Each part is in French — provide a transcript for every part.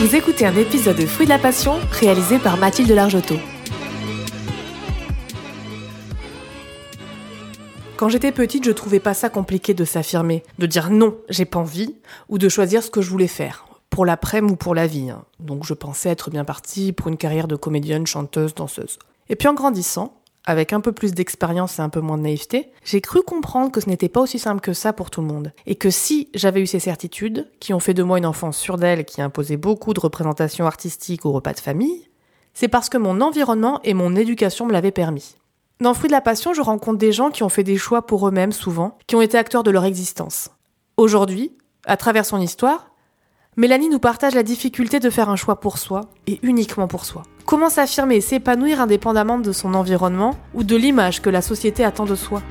Vous écoutez un épisode de Fruits de la Passion réalisé par Mathilde Largetot. Quand j'étais petite, je trouvais pas ça compliqué de s'affirmer, de dire non, j'ai pas envie, ou de choisir ce que je voulais faire, pour l'après ou pour la vie. Hein. Donc je pensais être bien partie pour une carrière de comédienne, chanteuse, danseuse. Et puis en grandissant, avec un peu plus d'expérience et un peu moins de naïveté, j'ai cru comprendre que ce n'était pas aussi simple que ça pour tout le monde. Et que si j'avais eu ces certitudes, qui ont fait de moi une enfance sûre d'elle, qui imposait beaucoup de représentations artistiques au repas de famille, c'est parce que mon environnement et mon éducation me l'avaient permis. Dans Fruit de la Passion, je rencontre des gens qui ont fait des choix pour eux-mêmes souvent, qui ont été acteurs de leur existence. Aujourd'hui, à travers son histoire, Mélanie nous partage la difficulté de faire un choix pour soi, et uniquement pour soi. Comment s'affirmer et s'épanouir indépendamment de son environnement ou de l'image que la société attend de soi?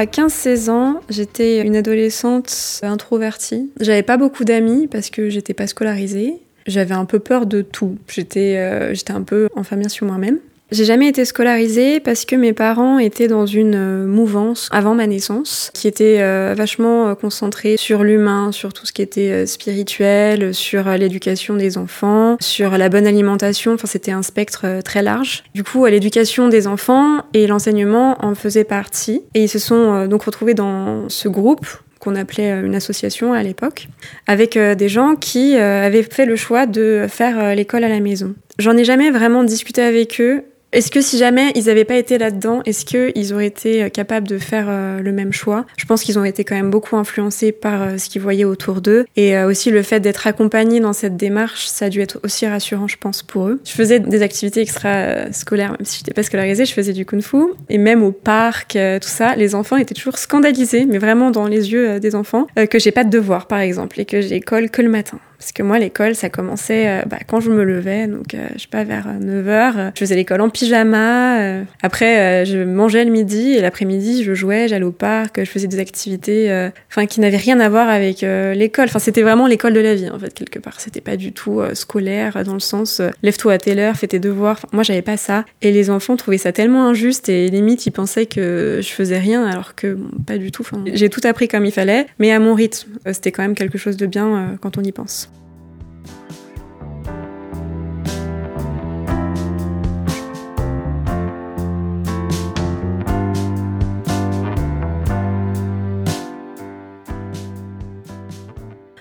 À 15-16 ans, j'étais une adolescente introvertie. J'avais pas beaucoup d'amis parce que j'étais pas scolarisée. J'avais un peu peur de tout. J'étais euh, un peu enfermée sur moi-même. J'ai jamais été scolarisée parce que mes parents étaient dans une euh, mouvance avant ma naissance qui était euh, vachement euh, concentrée sur l'humain, sur tout ce qui était spirituel, sur l'éducation des enfants, sur la bonne alimentation. Enfin, c'était un spectre très large. Du coup, l'éducation des enfants et l'enseignement en faisaient partie. Et ils se sont donc retrouvés dans ce groupe qu'on appelait une association à l'époque, avec des gens qui avaient fait le choix de faire l'école à la maison. J'en ai jamais vraiment discuté avec eux est-ce que si jamais ils n'avaient pas été là-dedans, est-ce qu'ils auraient été euh, capables de faire euh, le même choix? Je pense qu'ils ont été quand même beaucoup influencés par euh, ce qu'ils voyaient autour d'eux. Et aussi le fait d'être accompagnés dans cette démarche, ça a dû être aussi rassurant, je pense, pour eux. Je faisais des activités extra-scolaires, même si je n'étais pas scolarisée, je faisais du kung-fu. Et même au parc, tout ça, les enfants étaient toujours scandalisés, mais vraiment dans les yeux des enfants, que j'ai pas de devoirs, par exemple, et que j'ai école que le matin. Parce que moi, l'école, ça commençait euh, bah, quand je me levais, donc euh, je sais pas, vers 9h. Euh, je faisais l'école en pyjama. après, je mangeais le midi et l'après-midi, je jouais, j'allais au parc, je faisais des activités enfin qui n'avaient rien à voir avec l'école. Enfin, c'était vraiment l'école de la vie, en fait, quelque part. C'était pas du tout scolaire, dans le sens lève-toi à telle heure, fais tes devoirs. Enfin, moi, j'avais pas ça. Et les enfants trouvaient ça tellement injuste et limite, ils pensaient que je faisais rien, alors que pas du tout. J'ai tout appris comme il fallait, mais à mon rythme. C'était quand même quelque chose de bien quand on y pense.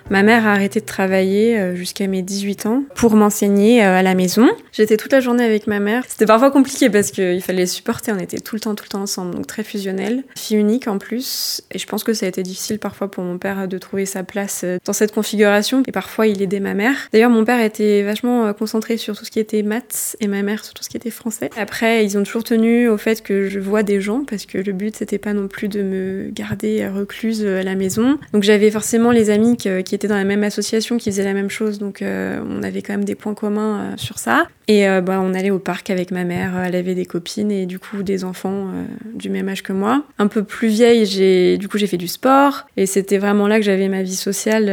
Ma mère a arrêté de travailler euh, jusqu'à mes 18 ans pour m'enseigner euh, à la maison. J'étais toute la journée avec ma mère. C'était parfois compliqué parce qu'il fallait supporter. On était tout le temps, tout le temps ensemble, donc très fusionnel. Fille unique en plus. Et je pense que ça a été difficile parfois pour mon père de trouver sa place euh, dans cette configuration. Et parfois, il aidait ma mère. D'ailleurs, mon père était vachement concentré sur tout ce qui était maths et ma mère sur tout ce qui était français. Après, ils ont toujours tenu au fait que je vois des gens parce que le but, c'était pas non plus de me garder recluse à la maison. Donc j'avais forcément les amis qui étaient dans la même association qui faisait la même chose, donc euh, on avait quand même des points communs euh, sur ça. Et euh, bah, on allait au parc avec ma mère, elle avait des copines et du coup des enfants du même âge que moi. Un peu plus vieille, j'ai du coup j'ai fait du sport et c'était vraiment là que j'avais ma vie sociale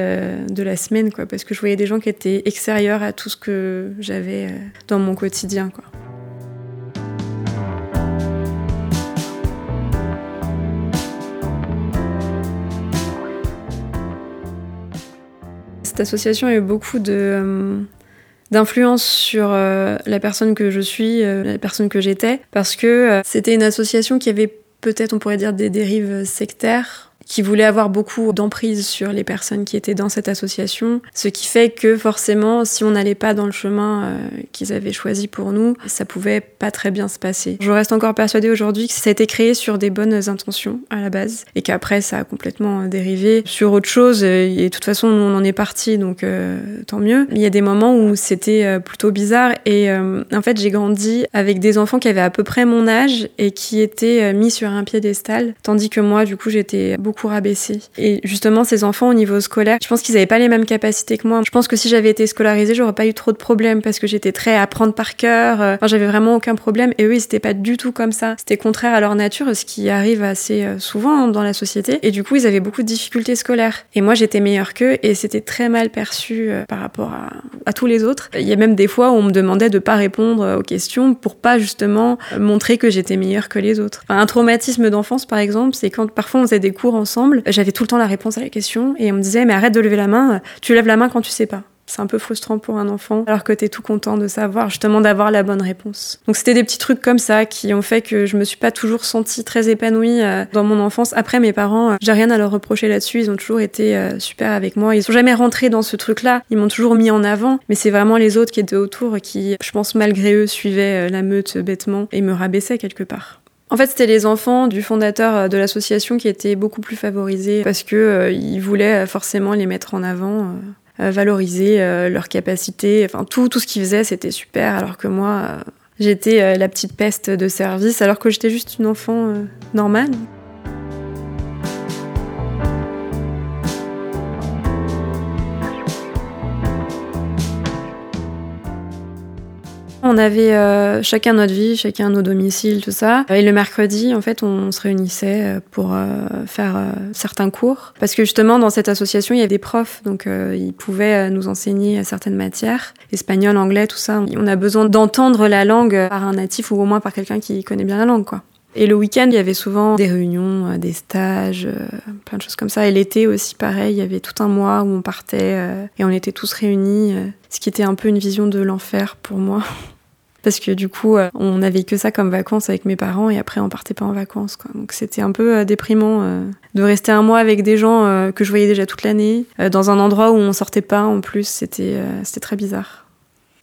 de la semaine, quoi, parce que je voyais des gens qui étaient extérieurs à tout ce que j'avais dans mon quotidien, quoi. Cette association a eu beaucoup de euh, d'influence sur euh, la personne que je suis, euh, la personne que j'étais, parce que c'était une association qui avait peut-être, on pourrait dire, des dérives sectaires qui voulait avoir beaucoup d'emprise sur les personnes qui étaient dans cette association, ce qui fait que forcément, si on n'allait pas dans le chemin euh, qu'ils avaient choisi pour nous, ça pouvait pas très bien se passer. Je reste encore persuadée aujourd'hui que ça a été créé sur des bonnes intentions à la base et qu'après ça a complètement euh, dérivé sur autre chose et de toute façon on en est parti donc euh, tant mieux. Il y a des moments où c'était plutôt bizarre et en fait j'ai grandi avec des enfants qui avaient à peu près mon âge et qui étaient mis sur un piédestal tandis que moi du coup j'étais beaucoup rabaissée. Et justement ces enfants au niveau scolaire, je pense qu'ils avaient pas les mêmes capacités que moi. Je pense que si j'avais été scolarisée, j'aurais pas eu trop de problèmes parce que j'étais très à apprendre par cœur. Enfin, j'avais vraiment aucun problème et eux ils étaient pas du tout comme ça. C'était contraire à leur nature, ce qui arrive assez euh, souvent dans la société. Et du coup, ils avaient beaucoup de difficultés scolaires. Et moi, j'étais meilleure qu'eux et c'était très mal perçu euh, par rapport à, tous les autres. Il y a même des fois où on me demandait de pas répondre aux questions pour pas justement montrer que j'étais meilleure que les autres. un traumatisme d'enfance, par exemple, c'est quand parfois on faisait des cours j'avais tout le temps la réponse à la question et on me disait mais arrête de lever la main, tu lèves la main quand tu sais pas. C'est un peu frustrant pour un enfant, alors que t'es tout content de savoir, justement, d'avoir la bonne réponse. Donc c'était des petits trucs comme ça qui ont fait que je me suis pas toujours sentie très épanouie euh, dans mon enfance. Après, mes parents, euh, j'ai rien à leur reprocher là-dessus. Ils ont toujours été euh, super avec moi. Ils sont jamais rentrés dans ce truc-là. Ils m'ont toujours mis en avant. Mais c'est vraiment les autres qui étaient autour qui, je pense, malgré eux, suivaient la meute bêtement et me rabaissaient quelque part. En fait, c'était les enfants du fondateur de l'association qui étaient beaucoup plus favorisés parce que ils voulaient forcément les mettre en avant. Euh, valoriser euh, leurs capacités. Enfin, tout, tout ce qu'ils faisaient, c'était super, alors que moi, euh, j'étais la petite peste de service, alors que j'étais juste une enfant normale. On avait euh, chacun notre vie, chacun nos domiciles, tout ça. Et le mercredi, en fait, on se réunissait euh, pour euh, faire certains cours. Parce que justement, dans cette association, il y avait des profs, donc ils pouvaient nous enseigner certaines matières, espagnol, anglais, tout ça. On a besoin d'entendre la langue par un natif ou au moins par quelqu'un qui connaît bien la langue, quoi. Et le week-end, il y avait souvent des réunions, des stages, plein de choses comme ça. Et l'été aussi, pareil, il y avait tout un mois où on partait et on était tous réunis, ce qui était un peu une vision de l'enfer pour moi. parce que du coup, euh, on n'avait que ça comme vacances avec mes parents et après on partait pas en vacances. Quoi. Donc c'était un peu euh, déprimant euh, de rester un mois avec des gens que je voyais déjà toute l'année, dans un endroit où on sortait pas en plus. C'était c'était très bizarre.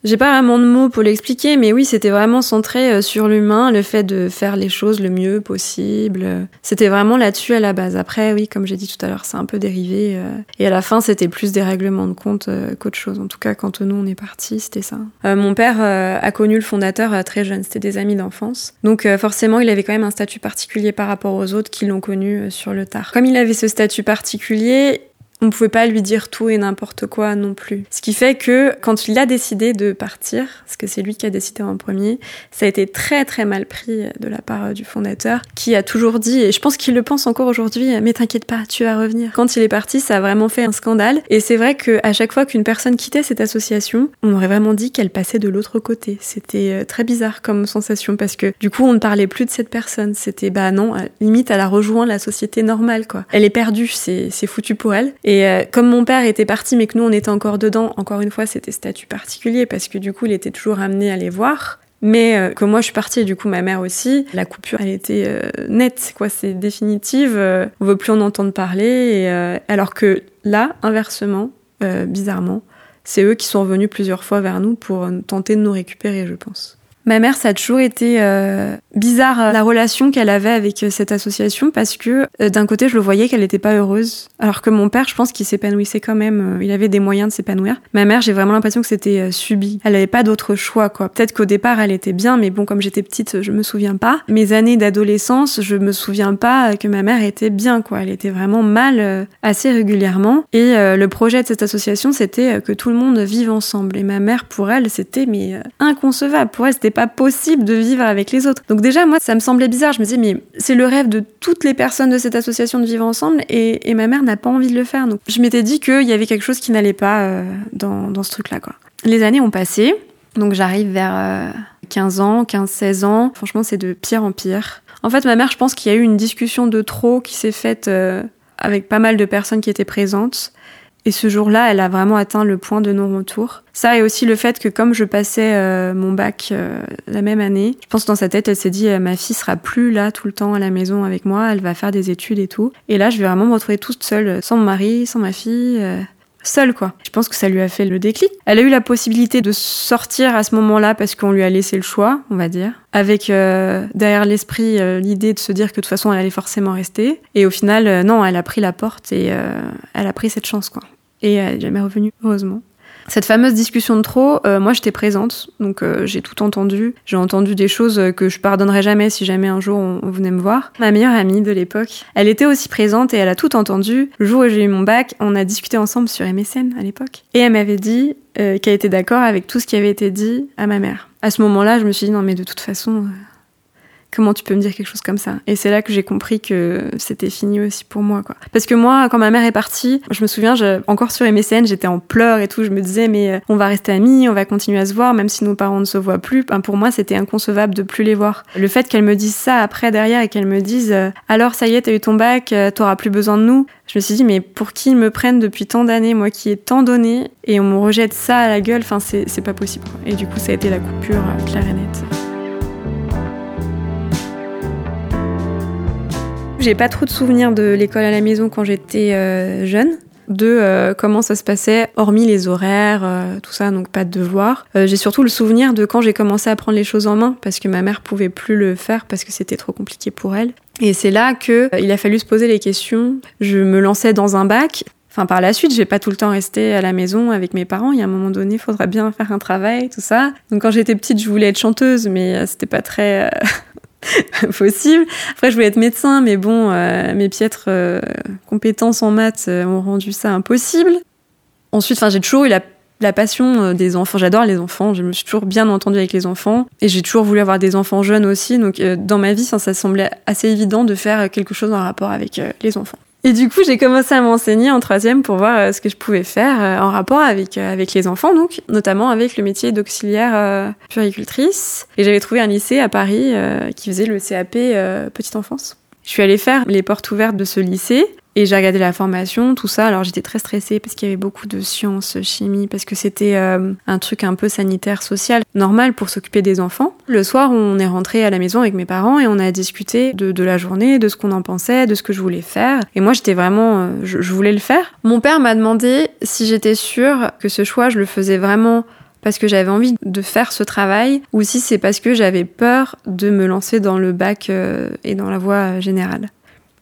J'ai pas vraiment de mots pour l'expliquer, mais oui, c'était vraiment centré euh, sur l'humain, le fait de faire les choses le mieux possible. C'était vraiment là-dessus à la base. Après, oui, comme j'ai dit tout à l'heure, c'est un peu dérivé. Euh, et à la fin, c'était plus des règlements de compte euh, qu'autre chose. En tout cas, quand nous, on est partis, c'était ça. mon père a connu le fondateur très jeune, c'était des amis d'enfance. Donc forcément, il avait quand même un statut particulier par rapport aux autres qui l'ont connu sur le tard. Comme il avait ce statut particulier, on ne pouvait pas lui dire tout et n'importe quoi non plus. Ce qui fait que quand il a décidé de partir, parce que c'est lui qui a décidé en premier, ça a été très très mal pris de la part du fondateur, qui a toujours dit, et je pense qu'il le pense encore aujourd'hui, mais t'inquiète pas, tu vas revenir. Quand il est parti, ça a vraiment fait un scandale. Et c'est vrai qu'à chaque fois qu'une personne quittait cette association, on aurait vraiment dit qu'elle passait de l'autre côté. C'était euh, très bizarre comme sensation parce que du coup, on ne parlait plus de cette personne. C'était bah non, limite, elle a rejoint la société normale quoi. Elle est perdue, c'est foutu pour elle. Euh, comme mon père était parti, mais que nous on était encore dedans, encore une fois, c'était statut particulier parce que du coup, il était toujours amené à les voir. Mais euh, que moi je suis partie et du coup ma mère aussi, la coupure elle était euh, nette, quoi, c'est définitive, on veut plus en entendre parler. Et, alors que là, inversement, bizarrement, c'est eux qui sont revenus plusieurs fois vers nous pour tenter de nous récupérer, je pense. Ma mère, ça a toujours été euh, bizarre euh, la relation qu'elle avait avec euh, cette association parce que d'un côté, je le voyais qu'elle n'était pas heureuse, alors que mon père, je pense qu'il s'épanouissait quand même. il avait des moyens de s'épanouir. Ma mère, j'ai vraiment l'impression que c'était subi. Elle n'avait pas d'autre choix, quoi. Peut-être qu'au départ, elle était bien, mais bon, comme j'étais petite, je me souviens pas. Mes années d'adolescence, je me souviens pas que ma mère était bien, quoi. Elle était vraiment mal assez régulièrement. Et le projet de cette association, c'était que tout le monde vive ensemble. Et ma mère, pour elle, c'était mais inconcevable. Pour elle, c'était pas possible de vivre avec les autres. Donc déjà, moi, ça me semblait bizarre. Je me disais, mais c'est le rêve de toutes les personnes de cette association de vivre ensemble et, ma mère n'a pas envie de le faire. Donc je m'étais dit qu'il y avait quelque chose qui n'allait pas euh, dans, ce truc-là. Les années ont passé. Donc j'arrive vers 15 euh, ans, 15-16 ans. Franchement, c'est de pire en pire. En fait, ma mère, je pense qu'il y a eu une discussion de trop qui s'est faite euh, avec pas mal de personnes qui étaient présentes. Et ce jour-là, elle a vraiment atteint le point de non-retour. Ça et aussi le fait que comme je passais euh, mon bac euh, la même année, je pense que dans sa tête, elle s'est dit ma fille sera plus là tout le temps à la maison avec moi, elle va faire des études et tout. Et là, je vais vraiment me retrouver toute seule, sans mon mari, sans ma fille seule quoi. Je pense que ça lui a fait le déclic. Elle a eu la possibilité de sortir à ce moment-là parce qu'on lui a laissé le choix, on va dire, avec euh, derrière l'esprit euh, l'idée de se dire que de toute façon elle allait forcément rester. Et au final, euh, non, elle a pris la porte et elle a pris cette chance quoi. Et elle est jamais revenue, heureusement. Cette fameuse discussion de trop, euh, moi j'étais présente, donc euh, j'ai tout entendu. J'ai entendu des choses que je pardonnerais jamais si jamais un jour on, venait me voir. Ma meilleure amie de l'époque, elle était aussi présente et elle a tout entendu. Le jour où j'ai eu mon bac, on a discuté ensemble sur MSN à l'époque. Et elle m'avait dit euh, qu'elle était d'accord avec tout ce qui avait été dit à ma mère. À ce moment-là, je me suis dit non mais de toute façon, comment tu peux me dire quelque chose comme ça Et c'est là que j'ai compris que c'était fini aussi pour moi, quoi. Parce que moi, quand ma mère est partie, je me souviens, je, encore sur MSN, j'étais en pleurs et tout. Je me disais, mais euh, on va rester amis, on va continuer à se voir, même si nos parents ne se voient plus. pour moi, c'était inconcevable de plus les voir. Le fait qu'elle me dise ça après derrière et qu'elle me dise, euh, alors ça y est, t'as eu ton bac, euh, t'auras plus besoin de nous. Je me suis dit, mais pour qui ils me prennent depuis tant d'années, moi qui ai tant donné, et on me rejette ça à la gueule, enfin, c'est pas possible. Et du coup, ça a été la coupure claire et nette. J'ai pas trop de souvenirs de l'école à la maison quand j'étais euh, jeune de euh, comment ça se passait, hormis les horaires, euh, tout ça, donc pas de devoirs. j'ai surtout le souvenir de quand j'ai commencé à prendre les choses en main, parce que ma mère pouvait plus le faire parce que c'était trop compliqué pour elle. Et c'est là que il a fallu se poser les questions. Je me lançais dans un bac. Enfin, par la suite, je vais pas tout le temps rester à la maison avec mes parents. Il y a un moment donné, il faudra bien faire un travail, tout ça. Donc, quand j'étais petite, je voulais être chanteuse, mais c'était pas très possible. Après, je voulais être médecin, mais bon, euh, mes piètres euh, compétences en maths euh, ont rendu ça impossible. Ensuite, j'ai toujours eu la, la passion des enfants. J'adore les enfants. Je me suis toujours bien entendue avec les enfants, et j'ai toujours voulu avoir des enfants jeunes aussi. Donc, dans ma vie, ça, ça semblait assez évident de faire quelque chose en rapport avec les enfants. Et du coup, j'ai commencé à m'enseigner en troisième pour voir euh, ce que je pouvais faire euh, en rapport avec euh, avec les enfants, donc notamment avec le métier d'auxiliaire puricultrice. Et j'avais trouvé un lycée à Paris qui faisait le CAP petite enfance. Je suis allée faire les portes ouvertes de ce lycée et j'ai regardé la formation, tout ça. Alors j'étais très stressée parce qu'il y avait beaucoup de sciences, chimie, parce que c'était euh, un truc un peu sanitaire, social, normal pour s'occuper des enfants. Le soir, on est rentré à la maison avec mes parents et on a discuté de, de la journée, de ce qu'on en pensait, de ce que je voulais faire. Et moi, j'étais vraiment, euh, je, je voulais le faire. Mon père m'a demandé si j'étais sûre que ce choix, je le faisais vraiment parce que j'avais envie de faire ce travail ou si c'est parce que j'avais peur de me lancer dans le bac euh, et dans la voie générale.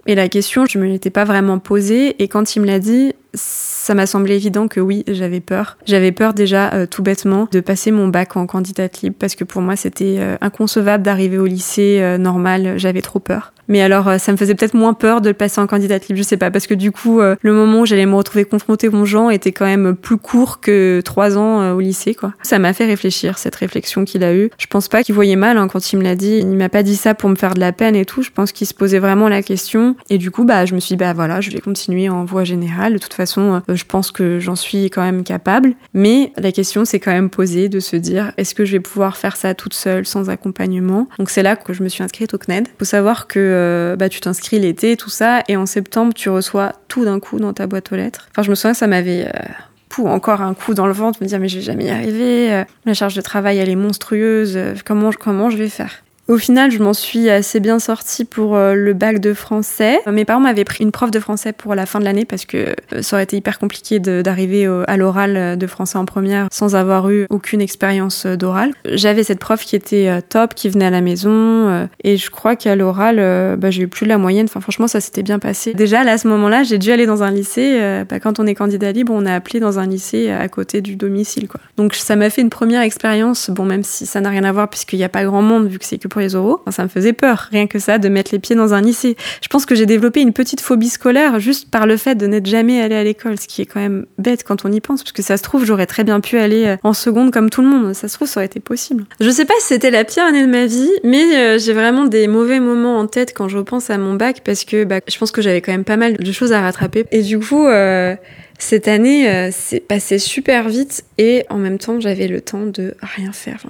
Et la question, je me l'étais pas vraiment posée. Et quand il me l'a dit, ça m'a semblé évident que oui, j'avais peur. J'avais peur déjà euh, tout bêtement de passer mon bac en candidate libre parce que pour moi c'était euh, inconcevable d'arriver au lycée euh, normal, j'avais trop peur. Mais alors ça me faisait peut-être moins peur de le passer en candidate libre, je sais pas, parce que du coup le moment où j'allais me retrouver confrontée aux gens était quand même plus court que trois ans au lycée quoi. Ça m'a fait réfléchir cette réflexion qu'il a eue. Je pense pas qu'il voyait mal hein, quand il me l'a dit. Il m'a pas dit ça pour me faire de la peine et tout. Je pense qu'il se posait vraiment la question et du coup bah je me suis dit bah voilà je vais continuer en voie générale. De toute façon je pense que j'en suis quand même capable. Mais la question s'est quand même posée de se dire est-ce que je vais pouvoir faire ça toute seule sans accompagnement? Donc c'est là que je me suis inscrite au CNED. Faut savoir que euh, bah, tu t'inscris l'été, tout ça, et en septembre tu reçois tout d'un coup dans ta boîte aux lettres. Enfin, je me souviens ça m'avait euh, encore un coup dans le ventre, me dire mais je vais jamais y arriver, euh, la charge de travail elle est monstrueuse, comment, comment je vais faire? Au final, je m'en suis assez bien sortie pour euh, le bac de français. Mes parents m'avaient pris une prof de français pour la fin de l'année parce que euh, ça aurait été hyper compliqué d'arriver à l'oral de français en première sans avoir eu aucune expérience euh, d'oral. J'avais cette prof qui était top, qui venait à la maison et je crois qu'à l'oral, bah, j'ai eu plus de la moyenne. Enfin, franchement, ça s'était bien passé. Déjà, là, à ce moment-là, j'ai dû aller dans un lycée. Bah, quand on est candidat libre, on a appelé dans un lycée à côté du domicile, quoi. Donc, ça m'a fait une première expérience. Bon, même si ça n'a rien à voir puisqu'il n'y a pas grand monde vu que c'est que pour les euros. ça me faisait peur, rien que ça, de mettre les pieds dans un lycée. Je pense que j'ai développé une petite phobie scolaire juste par le fait de n'être jamais allé à l'école, ce qui est quand même bête quand on y pense, parce que ça se trouve, j'aurais très bien pu aller euh, en seconde comme tout le monde. Ça se trouve, ça aurait été possible. Je sais pas si c'était la pire année de ma vie, mais euh, j'ai vraiment des mauvais moments en tête quand je repense à mon bac, parce que bah, je pense que j'avais quand même pas mal de choses à rattraper. Et du coup, euh, cette année euh, c'est passé super vite et en même temps j'avais le temps de rien faire.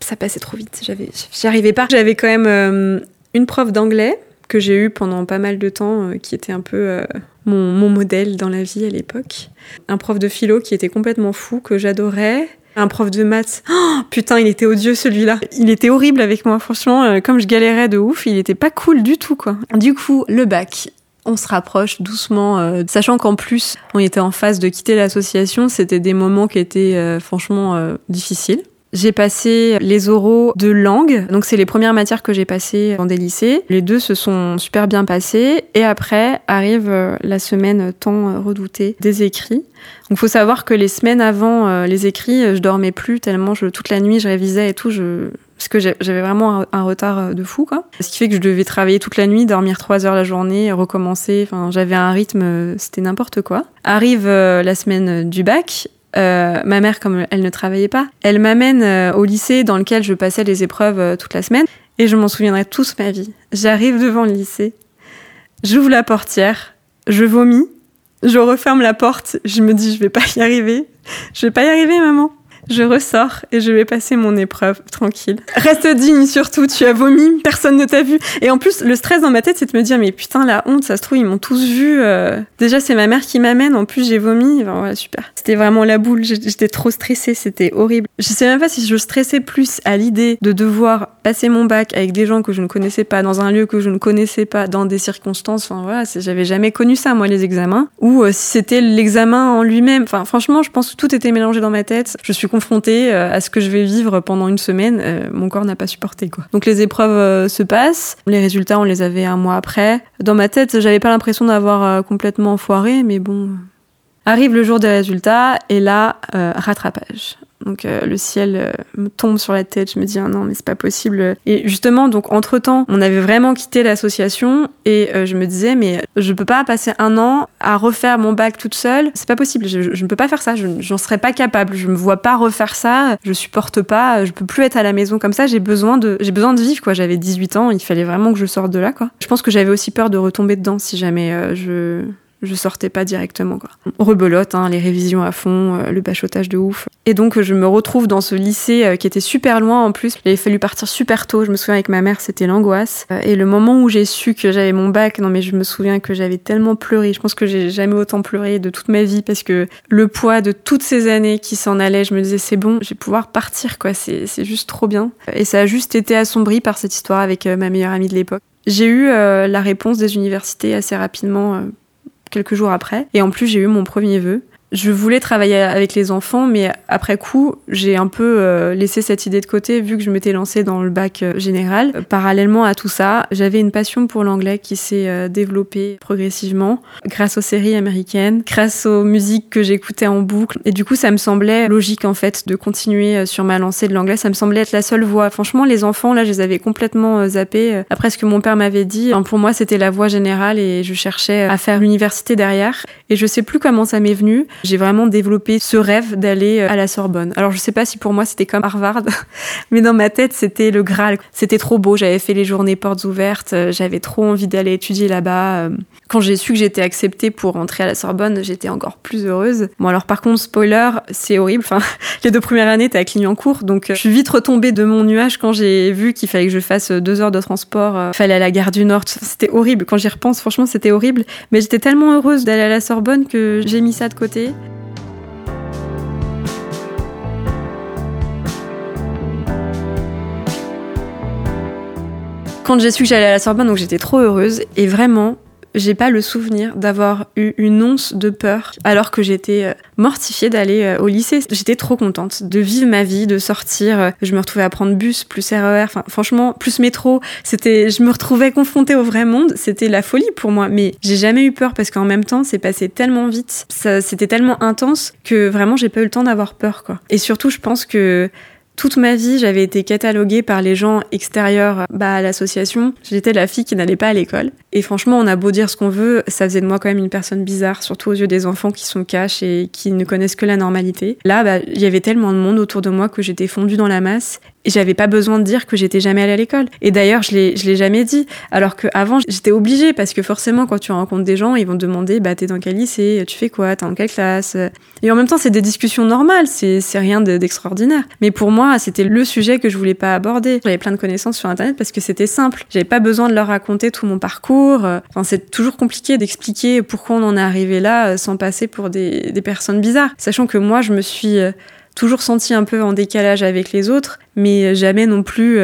ça, passait trop vite. J'y arrivais pas. J'avais quand même euh, une prof d'anglais que j'ai eu pendant pas mal de temps, euh, qui était un peu mon, mon modèle dans la vie à l'époque. Un prof de philo qui était complètement fou, que j'adorais. Un prof de maths, oh, putain, il était odieux celui-là. Il était horrible avec moi, franchement, euh, comme je galérais de ouf, il était pas cool du tout, quoi. Du coup, le bac, on se rapproche doucement, euh, sachant qu'en plus, on était en phase de quitter l'association, c'était des moments qui étaient euh, franchement euh, difficiles. J'ai passé les oraux de langue, donc c'est les premières matières que j'ai passées dans des lycées. Les deux se sont super bien passés et après arrive la semaine tant redoutée des écrits. Donc faut savoir que les semaines avant les écrits, je dormais plus tellement je, toute la nuit je révisais et tout, je, parce que j'avais vraiment un retard de fou, quoi. Ce qui fait que je devais travailler toute la nuit, dormir trois heures la journée, recommencer. Enfin, j'avais un rythme, c'était n'importe quoi. Arrive la semaine du bac, euh, ma mère, comme elle ne travaillait pas, elle m'amène euh, au lycée dans lequel je passais les épreuves euh, toute la semaine et je m'en souviendrai toute ma vie. J'arrive devant le lycée, j'ouvre la portière, je vomis, je referme la porte, je me dis je vais pas y arriver, je vais pas y arriver maman. Je ressors et je vais passer mon épreuve tranquille. Reste digne surtout, tu as vomi, personne ne t'a vu. Et en plus, le stress dans ma tête, c'est de me dire mais putain la honte, ça se trouve ils m'ont tous vu. Euh. Déjà c'est ma mère qui m'amène, en plus j'ai vomi. Enfin, super. C'était vraiment la boule. J'étais trop stressée, c'était horrible. Je sais même pas si je stressais plus à l'idée de devoir passer mon bac avec des gens que je ne connaissais pas, dans un lieu que je ne connaissais pas, dans des circonstances. Enfin voilà, j'avais jamais connu ça moi les examens. Ou euh, si c'était l'examen en lui-même. Enfin franchement, je pense que tout était mélangé dans ma tête. Je suis confrontée euh, à ce que je vais vivre pendant une semaine. Euh, mon corps n'a pas supporté quoi. Donc les épreuves euh, se passent, les résultats on les avait un mois après. Dans ma tête, j'avais pas l'impression d'avoir complètement foiré, mais bon. Arrive le jour des résultats et là, rattrapage. Donc euh, le ciel euh, me tombe sur la tête, je me dis ah non mais c'est pas possible. Et justement donc entre temps on avait vraiment quitté l'association et euh, je me disais mais je peux pas passer un an à refaire mon bac toute seule, c'est pas possible, je, ne peux pas faire ça, je j'en serais pas capable, je me vois pas refaire ça, je supporte pas, je peux plus être à la maison comme ça, j'ai besoin de j'ai besoin de vivre quoi, j'avais 18 ans, il fallait vraiment que je sorte de là quoi. Je pense que j'avais aussi peur de retomber dedans si jamais je je sortais pas directement quoi. Rebelote, hein, les révisions à fond, euh, le bachotage de ouf. Et donc je me retrouve dans ce lycée euh, qui était super loin en plus. Il avait fallu partir super tôt. Je me souviens avec ma mère, c'était l'angoisse. Euh, et le moment où j'ai su que j'avais mon bac, non mais je me souviens que j'avais tellement pleuré. Je pense que j'ai jamais autant pleuré de toute ma vie parce que le poids de toutes ces années qui s'en allaient, je me disais c'est bon, je vais pouvoir partir quoi. C'est juste trop bien. Et ça a juste été assombri par cette histoire avec ma meilleure amie de l'époque. J'ai eu la réponse des universités assez rapidement quelques jours après. Et en plus, j'ai eu mon premier vœu. Je voulais travailler avec les enfants, mais après coup, j'ai un peu euh, laissé cette idée de côté vu que je m'étais lancée dans le bac euh, général. Euh, parallèlement à tout ça, j'avais une passion pour l'anglais qui s'est développée progressivement grâce aux séries américaines, grâce aux musiques que j'écoutais en boucle. Et du coup, ça me semblait logique en fait de continuer sur ma lancée de l'anglais. Ça me semblait être la seule voie. Franchement, les enfants, là, je les avais complètement zappés. Après ce que mon père m'avait dit, hein, pour moi, c'était la voie générale et je cherchais à faire l'université derrière. Et je sais plus comment ça m'est venu j'ai vraiment développé ce rêve d'aller euh, à la Sorbonne. Alors je sais pas si pour moi c'était comme Harvard, mais dans ma tête c'était le Graal. C'était trop beau, j'avais fait les journées portes ouvertes, euh, j'avais trop envie d'aller étudier là-bas. Euh. Quand j'ai su que j'étais acceptée pour entrer à la Sorbonne, j'étais encore plus heureuse. Bon alors par contre spoiler, c'est horrible. Enfin les deux premières années t'es à Clignancourt, donc je suis vite retombée de mon nuage quand j'ai vu qu'il fallait que je fasse deux heures de transport. fallait à la gare du Nord. C'était horrible. Quand j'y repense, franchement c'était horrible. Mais j'étais tellement heureuse d'aller à la Sorbonne que j'ai mis ça de côté. Quand j'ai su que j'allais à la Sorbonne, donc j'étais trop heureuse. Et vraiment, j'ai pas le souvenir d'avoir eu une once de peur alors que j'étais euh, mortifiée d'aller euh, au lycée. J'étais trop contente de vivre ma vie, de sortir. Je me retrouvais à prendre bus, plus RER, enfin franchement, plus métro. C'était, je me retrouvais confrontée au vrai monde. C'était la folie pour moi. Mais j'ai jamais eu peur parce qu'en même temps, c'est passé tellement vite. Ça, c'était tellement intense que vraiment, j'ai pas eu le temps d'avoir peur, quoi. Et surtout, je pense que toute ma vie, j'avais été cataloguée par les gens extérieurs bah, à l'association. J'étais la fille qui n'allait pas à l'école. Et franchement, on a beau dire ce qu'on veut, ça faisait de moi quand même une personne bizarre, surtout aux yeux des enfants qui sont cash et qui ne connaissent que la normalité. Là, bah, il y avait tellement de monde autour de moi que j'étais fondue dans la masse et j'avais pas besoin de dire que j'étais jamais allée à l'école. Et d'ailleurs, je l'ai, l'ai jamais dit. Alors qu'avant, j'étais obligée parce que forcément, quand tu rencontres des gens, ils vont te demander, bah, t'es dans quel lycée? Tu fais quoi? T'es en quelle classe? Et en même temps, c'est des discussions normales. C'est, c'est rien d'extraordinaire. Mais pour moi, c'était le sujet que je voulais pas aborder. J'avais plein de connaissances sur Internet parce que c'était simple. J'avais pas besoin de leur raconter tout mon parcours c'est toujours compliqué d'expliquer pourquoi on en est arrivé là sans passer pour des, des personnes bizarres. Sachant que moi, je me suis toujours sentie un peu en décalage avec les autres, mais jamais non plus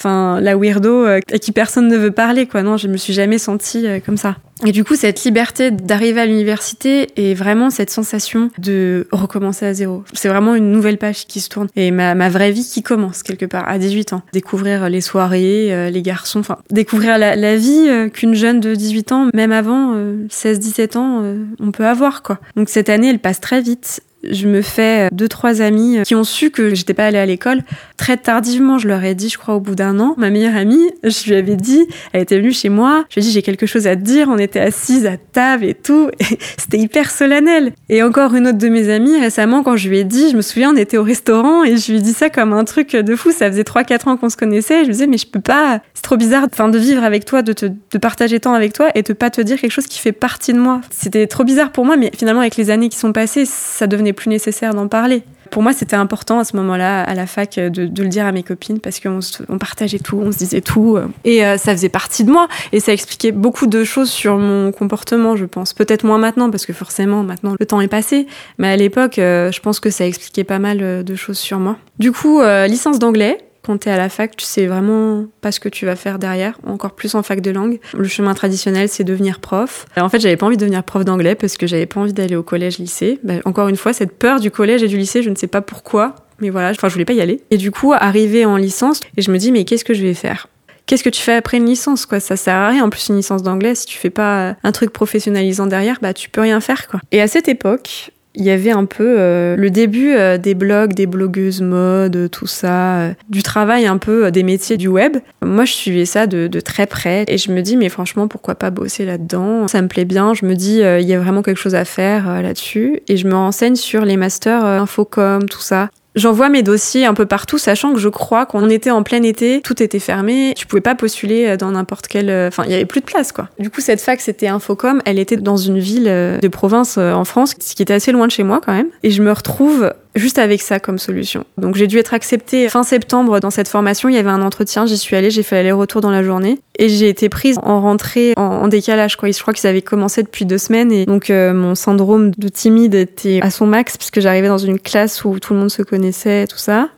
enfin la weirdo euh, à qui personne ne veut parler quoi. Non je me suis jamais sentie euh, comme ça. Et du coup cette liberté d'arriver à l'université et vraiment cette sensation de recommencer à zéro. C'est vraiment une nouvelle page qui se tourne. Et ma, ma vraie vie qui commence quelque part à 18 ans. Découvrir les soirées euh, les garçons enfin découvrir la, la vie qu'une jeune de 18 ans même avant 16 17 ans on peut avoir quoi. Donc cette année elle passe très vite je me fais deux trois amis qui ont su que j'étais pas allée à l'école très tardivement. Je leur ai dit, je crois au bout d'un an. Ma meilleure amie, je lui avais dit, elle était venue chez moi. Je lui ai dit j'ai quelque chose à te dire. On était assises à table et tout. C'était hyper solennel. Et encore une autre de mes amies récemment quand je lui ai dit, je me souviens, on était au restaurant et je lui ai dit ça comme un truc de fou. Ça faisait trois quatre ans qu'on se connaissait. Je lui disais mais je peux pas. C'est trop bizarre, enfin de vivre avec toi, de te de partager temps avec toi et de pas te dire quelque chose qui fait partie de moi. C'était trop bizarre pour moi, mais finalement avec les années qui sont passées, ça devenait plus nécessaire d'en parler. Pour moi, c'était important à ce moment-là, à la fac, de, le dire à mes copines parce qu'on on partageait tout, on se disait tout. Et euh, ça faisait partie de moi. Et ça expliquait beaucoup de choses sur mon comportement, je pense. Peut-être moins maintenant, parce que forcément, maintenant, le temps est passé. Mais à l'époque, euh, je pense que ça expliquait pas mal euh, de choses sur moi. Du coup, licence d'anglais quand tu es à la fac, tu sais vraiment pas ce que tu vas faire derrière, encore plus en fac de langue. Le chemin traditionnel, c'est devenir prof. en fait, j'avais pas envie de devenir prof d'anglais parce que j'avais pas envie d'aller au collège-lycée. Bah, encore une fois, cette peur du collège et du lycée, je ne sais pas pourquoi, mais voilà, enfin, je voulais pas y aller. Et du coup, arriver en licence, et je me dis, mais qu'est-ce que je vais faire? Qu'est-ce que tu fais après une licence quoi? Ça sert à rien. En plus une licence d'anglais, si tu fais pas un truc professionnalisant derrière, bah tu peux rien faire quoi. Et à cette époque, il y avait un peu euh, le début euh, des blogs, des blogueuses mode, tout ça, euh, du travail un peu des métiers du web. Moi, je suivais ça de, de, très près et je me dis, mais franchement, pourquoi pas bosser là-dedans? Ça me plaît bien. Je me dis, il y a vraiment quelque chose à faire là-dessus et je me renseigne sur les masters infocom, tout ça. J'envoie mes dossiers un peu partout, sachant que je crois qu'on était en plein été, tout était fermé, tu pouvais pas postuler dans n'importe quel, enfin il y avait plus de place quoi. Du coup cette fac c'était Infocom, elle était dans une ville de province en France, ce qui était assez loin de chez moi quand même, et je me retrouve juste avec ça comme solution. Donc j'ai dû être acceptée fin septembre dans cette formation. Il y avait un entretien, j'y suis allée, j'ai fait l'aller-retour dans la journée et j'ai été prise en rentrée en, décalage. Quoi. Je crois qu'ils avaient commencé depuis deux semaines et donc euh, mon syndrome de timide était à son max puisque j'arrivais dans une classe où tout le monde se connaissait, tout ça.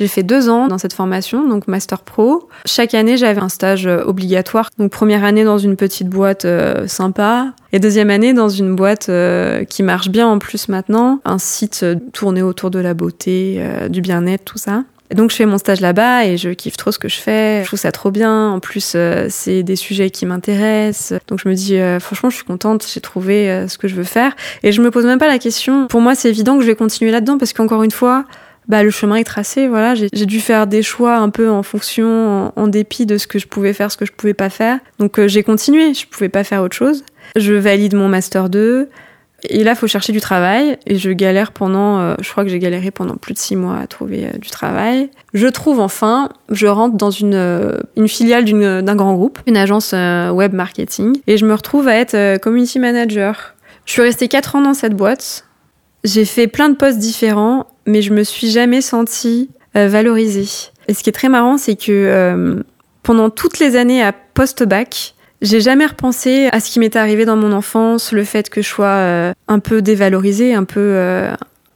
J'ai fait deux ans dans cette formation, donc Master Pro. Chaque année, j'avais un stage euh, obligatoire. Donc première année dans une petite boîte euh, sympa, et deuxième année dans une boîte euh, qui marche bien en plus maintenant, un site tourné autour de la beauté, du bien-être, tout ça. Donc je fais mon stage là-bas et je kiffe trop ce que je fais. Je trouve ça trop bien. En plus, c'est des sujets qui m'intéressent. Donc je me dis, franchement, je suis contente. J'ai trouvé ce que je veux faire. Et je me pose même pas la question. Pour moi, c'est évident que je vais continuer là-dedans parce qu'encore une fois, bah, le chemin est tracé. Voilà, j'ai dû faire des choix un peu en fonction, en, dépit de ce que je pouvais faire, ce que je pouvais pas faire. Donc euh, j'ai continué. Je pouvais pas faire autre chose. Je valide mon master 2. Et là, faut chercher du travail. Et je galère pendant, euh, je crois que j'ai galéré pendant plus de six mois à trouver euh, du travail. Je trouve enfin, je rentre dans une, une filiale d'un grand groupe, une agence web marketing. Et je me retrouve à être community manager. Je suis restée quatre ans dans cette boîte. J'ai fait plein de postes différents mais je me suis jamais sentie euh, valorisée. Et ce qui est très marrant, c'est que euh, pendant toutes les années à post-bac, j'ai jamais repensé à ce qui m'était arrivé dans mon enfance, le fait que je sois euh, un peu dévalorisée, un peu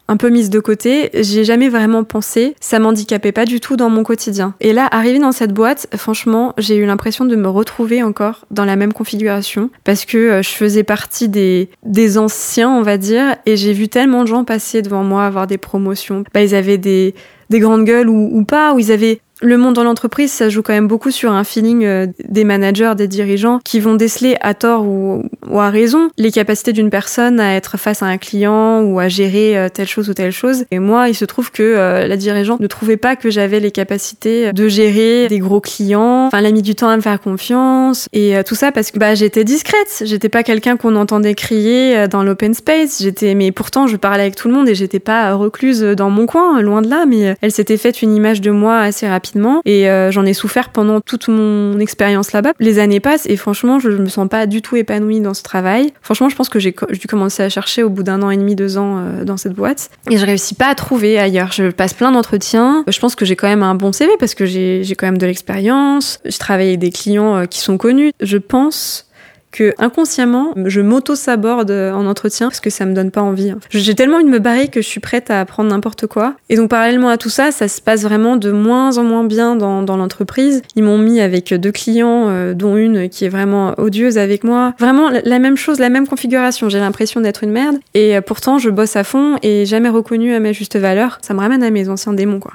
un peu mise de côté, j'ai jamais vraiment pensé, ça m'handicapait pas du tout dans mon quotidien. Et là, arrivé dans cette boîte, franchement, j'ai eu l'impression de me retrouver encore dans la même configuration parce que euh, je faisais partie des, des anciens, on va dire, et j'ai vu tellement de gens passer devant moi avoir des promotions. Bah, ils avaient des, des grandes gueules ou, ou pas, ou ils avaient le monde dans l'entreprise, ça joue quand même beaucoup sur un feeling euh, des managers, des dirigeants, qui vont déceler à tort ou, à raison les capacités d'une personne à être face à un client ou à gérer euh, telle chose ou telle chose. Et moi, il se trouve que euh, la dirigeante ne trouvait pas que j'avais les capacités de gérer des gros clients. Enfin, elle a mis du temps à me faire confiance et tout ça parce que bah j'étais discrète. J'étais pas quelqu'un qu'on entendait crier dans l'open space. J'étais, mais pourtant, je parlais avec tout le monde et j'étais pas recluse dans mon coin, loin de là. Mais elle s'était faite une image de moi assez rapidement et euh, j'en ai souffert pendant toute mon expérience là-bas. Les années passent et franchement, je me sens pas du tout épanouie dans, ce travail. Franchement, je pense que j'ai dû commencer à chercher au bout d'un an et demi, deux ans euh, dans cette boîte. Et je réussis pas à trouver ailleurs. Je passe plein d'entretiens. Je pense que j'ai quand même un bon CV parce que j'ai quand même de l'expérience. Je travaille avec des clients euh, qui sont connus. Je pense que inconsciemment, je m'auto-saborde en entretien parce que ça me donne pas envie. J'ai tellement envie de me barrer que je suis prête à apprendre n'importe quoi. Et donc, parallèlement à tout ça, ça se passe vraiment de moins en moins bien dans, dans l'entreprise. Ils m'ont mis avec deux clients, euh, dont une qui est vraiment odieuse avec moi. Vraiment la même chose, la même configuration. J'ai l'impression d'être une merde. Et pourtant, je bosse à fond et jamais reconnue à ma juste valeur. Ça me ramène à mes anciens démons, quoi.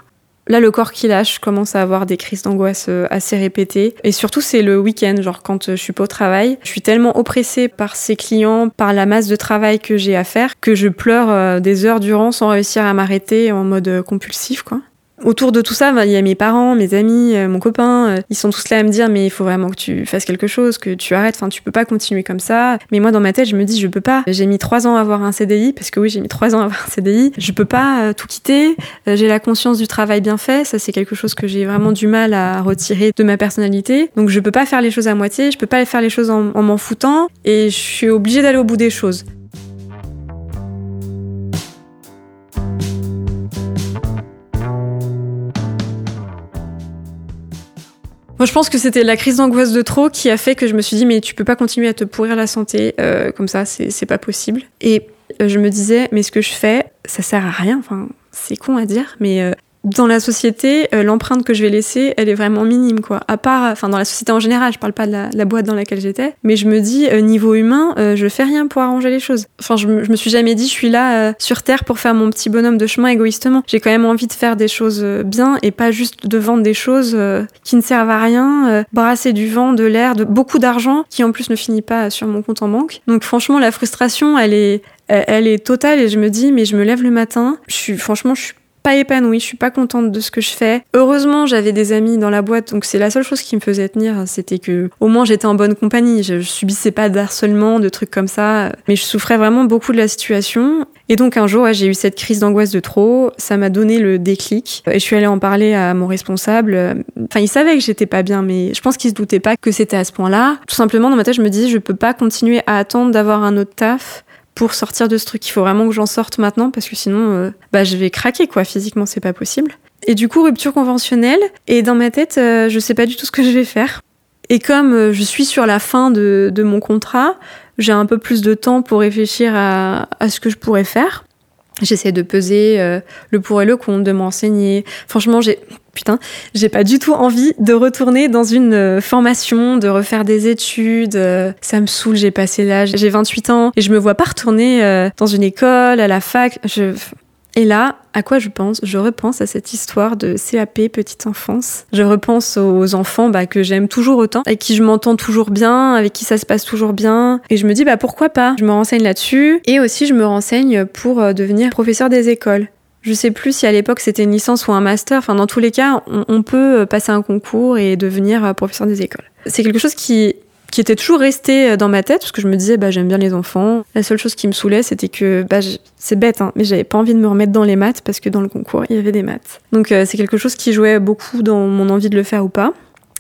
Là, le corps qui lâche, commence à avoir des crises d'angoisse euh, assez répétées. Et surtout, c'est le week-end, genre quand euh, je suis pas au travail. Je suis tellement oppressée par ces clients, par la masse de travail que j'ai à faire, que je pleure euh, des heures durant sans réussir à m'arrêter en mode compulsif, quoi. Autour de tout ça, bah, il y a mes parents, mes amis, euh, mon copain. Euh, ils sont tous là à me dire mais il faut vraiment que tu fasses quelque chose, que tu arrêtes. Enfin, tu peux pas continuer comme ça. Mais moi, dans ma tête, je me dis je peux pas. J'ai mis trois ans à avoir un CDI parce que oui, j'ai mis trois ans à avoir un CDI. Je peux pas euh, tout quitter. J'ai la conscience du travail bien fait. Ça, c'est quelque chose que j'ai vraiment du mal à retirer de ma personnalité. Donc, je peux pas faire les choses à moitié. Je peux pas faire les choses en, en m'en foutant. Et je suis obligée d'aller au bout des choses. Moi, je pense que c'était la crise d'angoisse de trop qui a fait que je me suis dit, mais tu peux pas continuer à te pourrir la santé euh, comme ça, c'est pas possible. Et euh, je me disais, mais ce que je fais, ça sert à rien. Enfin, c'est con à dire, mais euh, dans la société, euh, l'empreinte que je vais laisser, elle est vraiment minime, quoi. À part, enfin, dans la société en général, je parle pas de la, boîte dans laquelle j'étais, mais je me dis, euh, niveau humain, euh, je fais rien pour arranger les choses. Enfin, je, je me suis jamais dit, je suis là sur Terre pour faire mon petit bonhomme de chemin égoïstement. J'ai quand même envie de faire des choses bien et pas juste de vendre des choses qui ne servent à rien, brasser du vent, de l'air, de beaucoup d'argent qui en plus ne finit pas sur mon compte en banque. Donc franchement, la frustration, elle est, elle est totale et je me dis, mais je me lève le matin, je suis, franchement, je suis pas épanouie, je suis pas contente de ce que je fais. Heureusement, j'avais des amis dans la boîte, donc c'est la seule chose qui me faisait tenir, c'était que au moins j'étais en bonne compagnie, je, subissais pas d'harcèlement, de trucs comme ça, mais je souffrais vraiment beaucoup de la situation. Et donc un jour, j'ai eu cette crise d'angoisse de trop, ça m'a donné le déclic et je suis allée en parler à mon responsable. Enfin, il savait que j'étais pas bien, mais je pense qu'il se doutait pas que c'était à ce point-là. Tout simplement, dans ma tête, je me disais, je peux pas continuer à attendre d'avoir un autre taf pour sortir de ce truc. Il faut vraiment que j'en sorte maintenant parce que sinon, euh, bah, je vais craquer, quoi. Physiquement, c'est pas possible. Et du coup, rupture conventionnelle. Et dans ma tête, euh, je sais pas du tout ce que je vais faire. Et comme euh, je suis sur la fin de, de mon contrat, j'ai un peu plus de temps pour réfléchir à, à ce que je pourrais faire. J'essaie de peser le pour et le contre, de m'enseigner. Franchement, j'ai putain, j'ai pas du tout envie de retourner dans une euh, formation, de refaire des études. Euh, ça me saoule, j'ai passé l'âge, j'ai 28 ans et je me vois pas retourner dans une école, à la fac. Et là, à quoi je pense? Je repense à cette histoire de CAP petite enfance. Je repense aux enfants bah, que j'aime toujours autant, avec qui je m'entends toujours bien, avec qui ça se passe toujours bien. Et je me dis bah pourquoi pas? Je me renseigne là-dessus. Et aussi je me renseigne pour euh, devenir professeur des écoles. Je sais plus si à l'époque c'était une licence ou un master. Enfin, dans tous les cas, on, peut euh, passer un concours et devenir euh, professeur des écoles. C'est quelque chose qui qui était toujours resté euh, dans ma tête parce que je me disais bah j'aime bien les enfants. La seule chose qui me saoulait c'était que bah c'est bête hein, mais j'avais pas envie de me remettre dans les maths parce que dans le concours il y avait des maths. Donc euh, c'est quelque chose qui jouait beaucoup dans mon envie de le faire ou pas.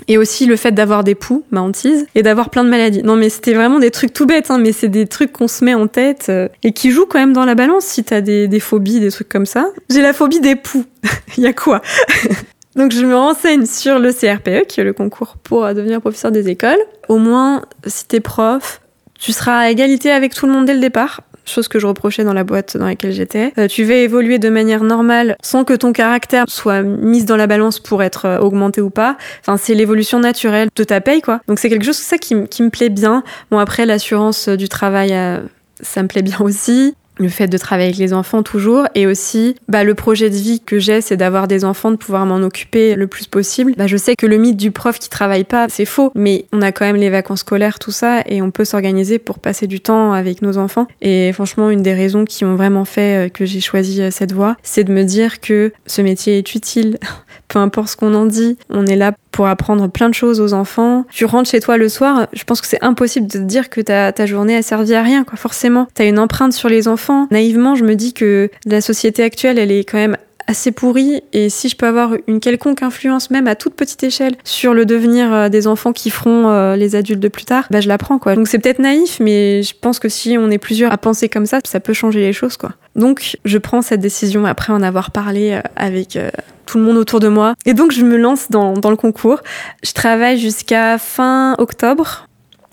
Et aussi le fait d'avoir des poux, ma hantise, et d'avoir plein de maladies. Non mais c'était vraiment des trucs tout bêtes, hein, mais c'est des trucs qu'on se met en tête euh, et qui jouent quand même dans la balance si t'as des, des phobies, des trucs comme ça. J'ai la phobie des poux. Y a quoi? Donc je me renseigne sur le CRPE, qui est le concours pour devenir professeur des écoles. Au moins, si t'es prof, tu seras à égalité avec tout le monde dès le départ chose que je reprochais dans la boîte dans laquelle j'étais. Euh, tu vas évoluer de manière normale sans que ton caractère soit mis dans la balance pour être euh, augmenté ou pas. Enfin, c'est l'évolution naturelle de ta paye, quoi. Donc c'est quelque chose ça qui, qui me plaît bien. Bon, après, l'assurance du travail, euh, ça me plaît bien aussi le fait de travailler avec les enfants toujours. Et aussi bah, le projet de vie que j'ai c'est d'avoir des enfants de pouvoir m'en occuper le plus possible. Bah, je sais que le mythe du prof qui travaille pas c'est faux mais on a quand même les vacances scolaires tout ça et on peut s'organiser pour passer du temps avec nos enfants. Et franchement une des raisons qui ont vraiment fait euh, que j'ai choisi euh, cette voie c'est de me dire que ce métier est utile peu importe ce qu'on en dit on est là pour apprendre plein de choses aux enfants. Tu rentres chez toi le soir, je pense que c'est impossible de te dire que ta, journée a servi à rien, quoi. Forcément, t'as une empreinte sur les enfants. Naïvement, je me dis que la société actuelle, elle est quand même assez pourrie et si je peux avoir une quelconque influence même à toute petite échelle sur le devenir euh, des enfants qui feront euh, les adultes de plus tard, bah je la prends quoi. Donc c'est peut-être naïf mais je pense que si on est plusieurs à penser comme ça, ça peut changer les choses quoi. Donc je prends cette décision après en avoir parlé euh, avec tout le monde autour de moi. Et donc je me lance dans, dans le concours. Je travaille jusqu'à fin octobre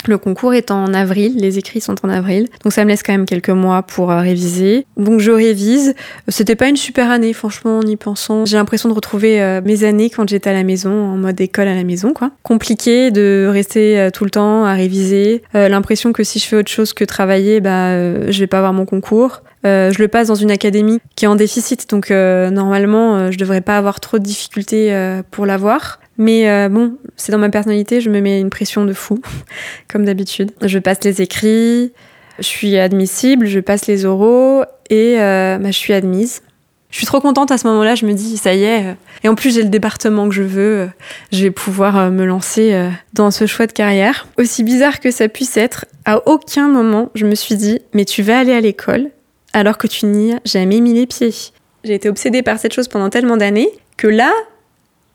le concours est en avril, les écrits sont en avril, donc ça me laisse quand même quelques mois pour euh, réviser. Donc je révise. C'était pas une super année, franchement, en y pensant. J'ai l'impression de retrouver euh, mes années quand j'étais à la maison, en mode école à la maison, quoi. Compliqué de rester euh, tout le temps à réviser. l'impression que si je fais autre chose que travailler, bah je vais pas avoir mon concours. je le passe dans une académie qui est en déficit, donc normalement je devrais pas avoir trop de difficultés pour l'avoir. Mais euh, bon, c'est dans ma personnalité, je me mets une pression de fou, comme d'habitude. Je passe les écrits, je suis admissible, je passe les oraux et euh, bah, je suis admise. Je suis trop contente à ce moment-là, je me dis, ça y est. Et en plus, j'ai le département que je veux, je vais pouvoir euh, me lancer dans ce choix de carrière. Aussi bizarre que ça puisse être, à aucun moment, je me suis dit, mais tu vas aller à l'école alors que tu n'y as jamais mis les pieds. J'ai été obsédée par cette chose pendant tellement d'années que là,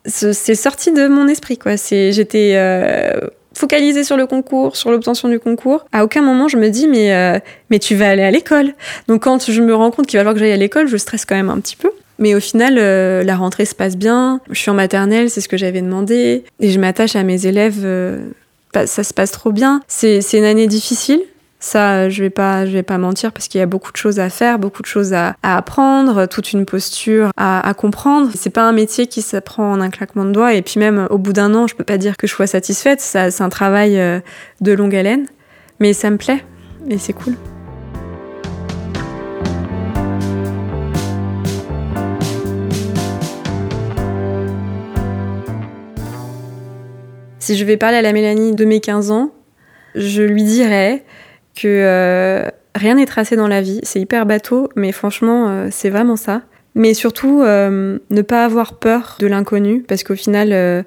c'est sorti de mon esprit quoi. J'étais euh, focalisée sur le concours, sur l'obtention du concours. À aucun moment je me dis mais euh, mais tu vas aller à l'école. Donc quand je me rends compte qu'il va falloir que j'aille à l'école, je stresse quand même un petit peu. Mais au final, euh, la rentrée se passe bien. Je suis en maternelle, c'est ce que j'avais demandé, et je m'attache à mes élèves. ça se passe trop bien. C'est une année difficile. Ça, je vais pas, je vais pas mentir parce qu'il y a beaucoup de choses à faire, beaucoup de choses à, apprendre, toute une posture à, à comprendre. C'est pas un métier qui s'apprend en un claquement de doigts. Et puis même au bout d'un an, je peux pas dire que je sois satisfaite. Ça, c'est un travail euh, de longue haleine, mais ça me plaît et c'est cool. Si je vais parler à la Mélanie de mes 15 ans, je lui dirais que euh, rien n'est tracé dans la vie. C'est hyper bateau, mais franchement, euh, c'est vraiment ça. Mais surtout, euh, ne pas avoir peur de l'inconnu, parce qu'au final,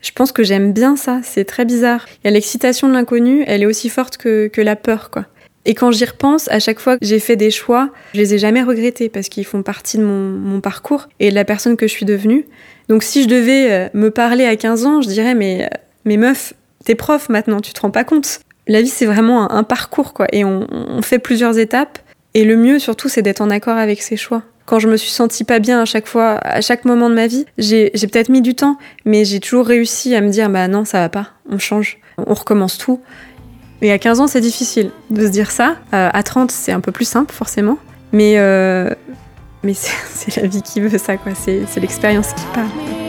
je pense que j'aime bien ça. C'est très bizarre. Il y a l'excitation de l'inconnu, elle est aussi forte que, que la peur, quoi. Et quand j'y repense, à chaque fois que j'ai fait des choix, je les ai jamais regrettés parce qu'ils font partie de mon, mon, parcours et de la personne que je suis devenue. Donc si je devais me parler à 15 ans, je dirais mais, mais meuf, t'es prof maintenant, tu te rends pas compte la vie, c'est vraiment un, parcours, quoi. Et on, fait plusieurs étapes. Et le mieux, surtout, c'est d'être en accord avec ses choix. Quand je me suis sentie pas bien à chaque fois, à chaque moment de ma vie, j'ai peut-être mis du temps, mais j'ai toujours réussi à me dire, bah non, ça va pas, on change, on recommence tout. Et à 15 ans, c'est difficile de se dire ça. Euh, à 30, c'est un peu plus simple, forcément. Mais, euh, mais c'est la vie qui veut ça, quoi. C'est l'expérience qui parle.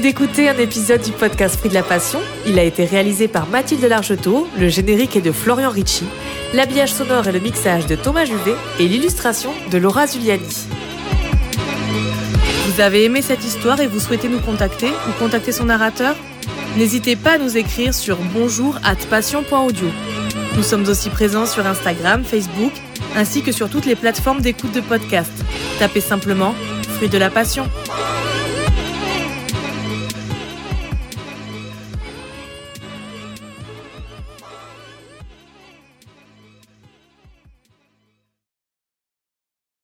D'écouter un épisode du podcast Prix de la Passion. Il a été réalisé par Mathilde Largetot, le générique est de Florian Ricci, l'habillage sonore et le mixage de Thomas Juvet et l'illustration de Laura Zuliani. Vous avez aimé cette histoire et vous souhaitez nous contacter ou contacter son narrateur? N'hésitez pas à nous écrire sur bonjour passion.audio. Nous sommes aussi présents sur Instagram, Facebook, ainsi que sur toutes les plateformes d'écoute de podcast. Tapez simplement Fruit de la Passion.